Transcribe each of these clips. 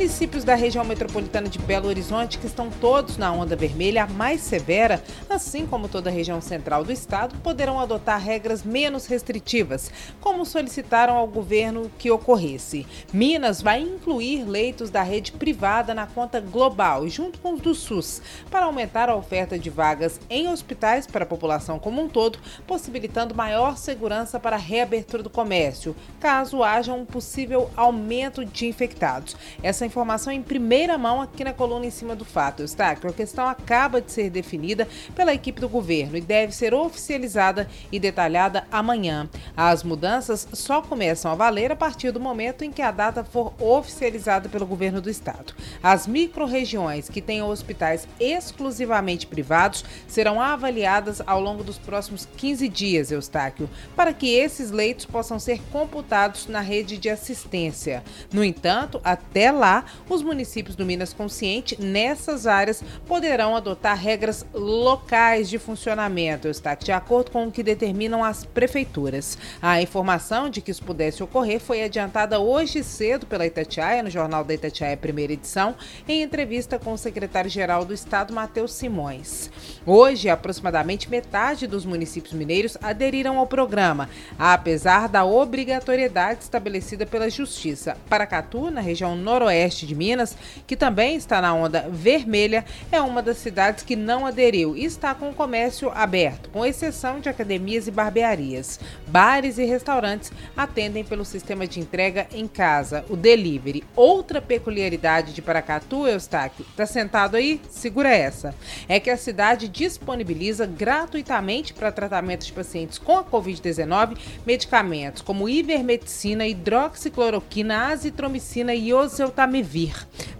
municípios da região metropolitana de Belo Horizonte, que estão todos na onda vermelha, mais severa, assim como toda a região central do estado, poderão adotar regras menos restritivas, como solicitaram ao governo que ocorresse. Minas vai incluir leitos da rede privada na conta global, junto com os do SUS, para aumentar a oferta de vagas em hospitais para a população como um todo, possibilitando maior segurança para a reabertura do comércio, caso haja um possível aumento de infectados. Essa informação em primeira mão aqui na coluna em cima do fato, Eustáquio. A questão acaba de ser definida pela equipe do governo e deve ser oficializada e detalhada amanhã. As mudanças só começam a valer a partir do momento em que a data for oficializada pelo governo do estado. As microrregiões que tenham hospitais exclusivamente privados serão avaliadas ao longo dos próximos 15 dias, Eustáquio, para que esses leitos possam ser computados na rede de assistência. No entanto, até lá, os municípios do Minas Consciente nessas áreas poderão adotar regras locais de funcionamento, está de acordo com o que determinam as prefeituras. A informação de que isso pudesse ocorrer foi adiantada hoje cedo pela Itatiaia, no Jornal da Itatiaia, primeira edição, em entrevista com o secretário-geral do Estado, Matheus Simões. Hoje, aproximadamente metade dos municípios mineiros aderiram ao programa, apesar da obrigatoriedade estabelecida pela Justiça. Paracatu, na região noroeste de Minas, que também está na onda vermelha, é uma das cidades que não aderiu e está com o comércio aberto, com exceção de academias e barbearias. Bares e restaurantes atendem pelo sistema de entrega em casa, o delivery. Outra peculiaridade de Paracatu, Eustáquio, está sentado aí? Segura essa. É que a cidade disponibiliza gratuitamente para tratamento de pacientes com a Covid-19 medicamentos como ivermectina, hidroxicloroquina, azitromicina e oseltamivir.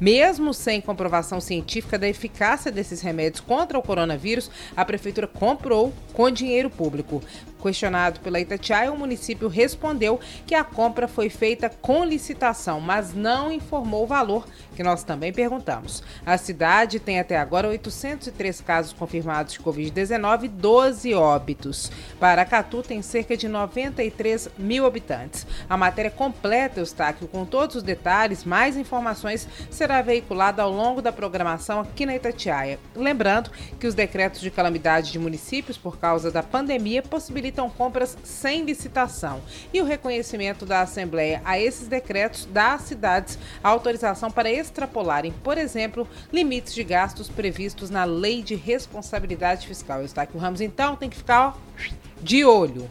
Mesmo sem comprovação científica da eficácia desses remédios contra o coronavírus, a prefeitura comprou com dinheiro público. Questionado pela Itatiaia, o município respondeu que a compra foi feita com licitação, mas não informou o valor, que nós também perguntamos. A cidade tem até agora 803 casos confirmados de Covid-19 e 12 óbitos. Paracatu tem cerca de 93 mil habitantes. A matéria completa, Eustáquio, com todos os detalhes, mais informações, será veiculada ao longo da programação aqui na Itatiaia. Lembrando que os decretos de calamidade de municípios por causa da pandemia possibilitam possibilitam compras sem licitação. E o reconhecimento da Assembleia a esses decretos dá às cidades autorização para extrapolarem, por exemplo, limites de gastos previstos na Lei de Responsabilidade Fiscal. Está aqui o Ramos, então, tem que ficar ó, de olho.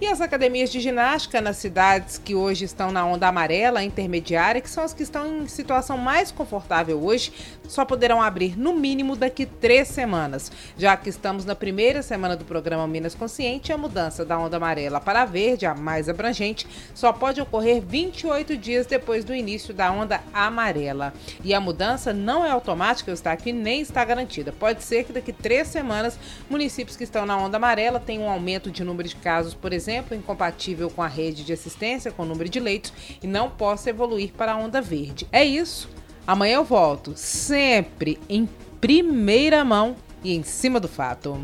E as academias de ginástica nas cidades que hoje estão na onda amarela intermediária, que são as que estão em situação mais confortável hoje, só poderão abrir no mínimo daqui três semanas. Já que estamos na primeira semana do programa Minas Consciente, a mudança da onda amarela para a verde, a mais abrangente, só pode ocorrer 28 dias depois do início da onda amarela. E a mudança não é automática, está aqui nem está garantida. Pode ser que daqui três semanas municípios que estão na onda amarela tenham um aumento de número de casos, por exemplo, incompatível com a rede de assistência, com o número de leitos, e não possa evoluir para a onda verde. É isso. Amanhã eu volto, sempre em primeira mão e em cima do fato.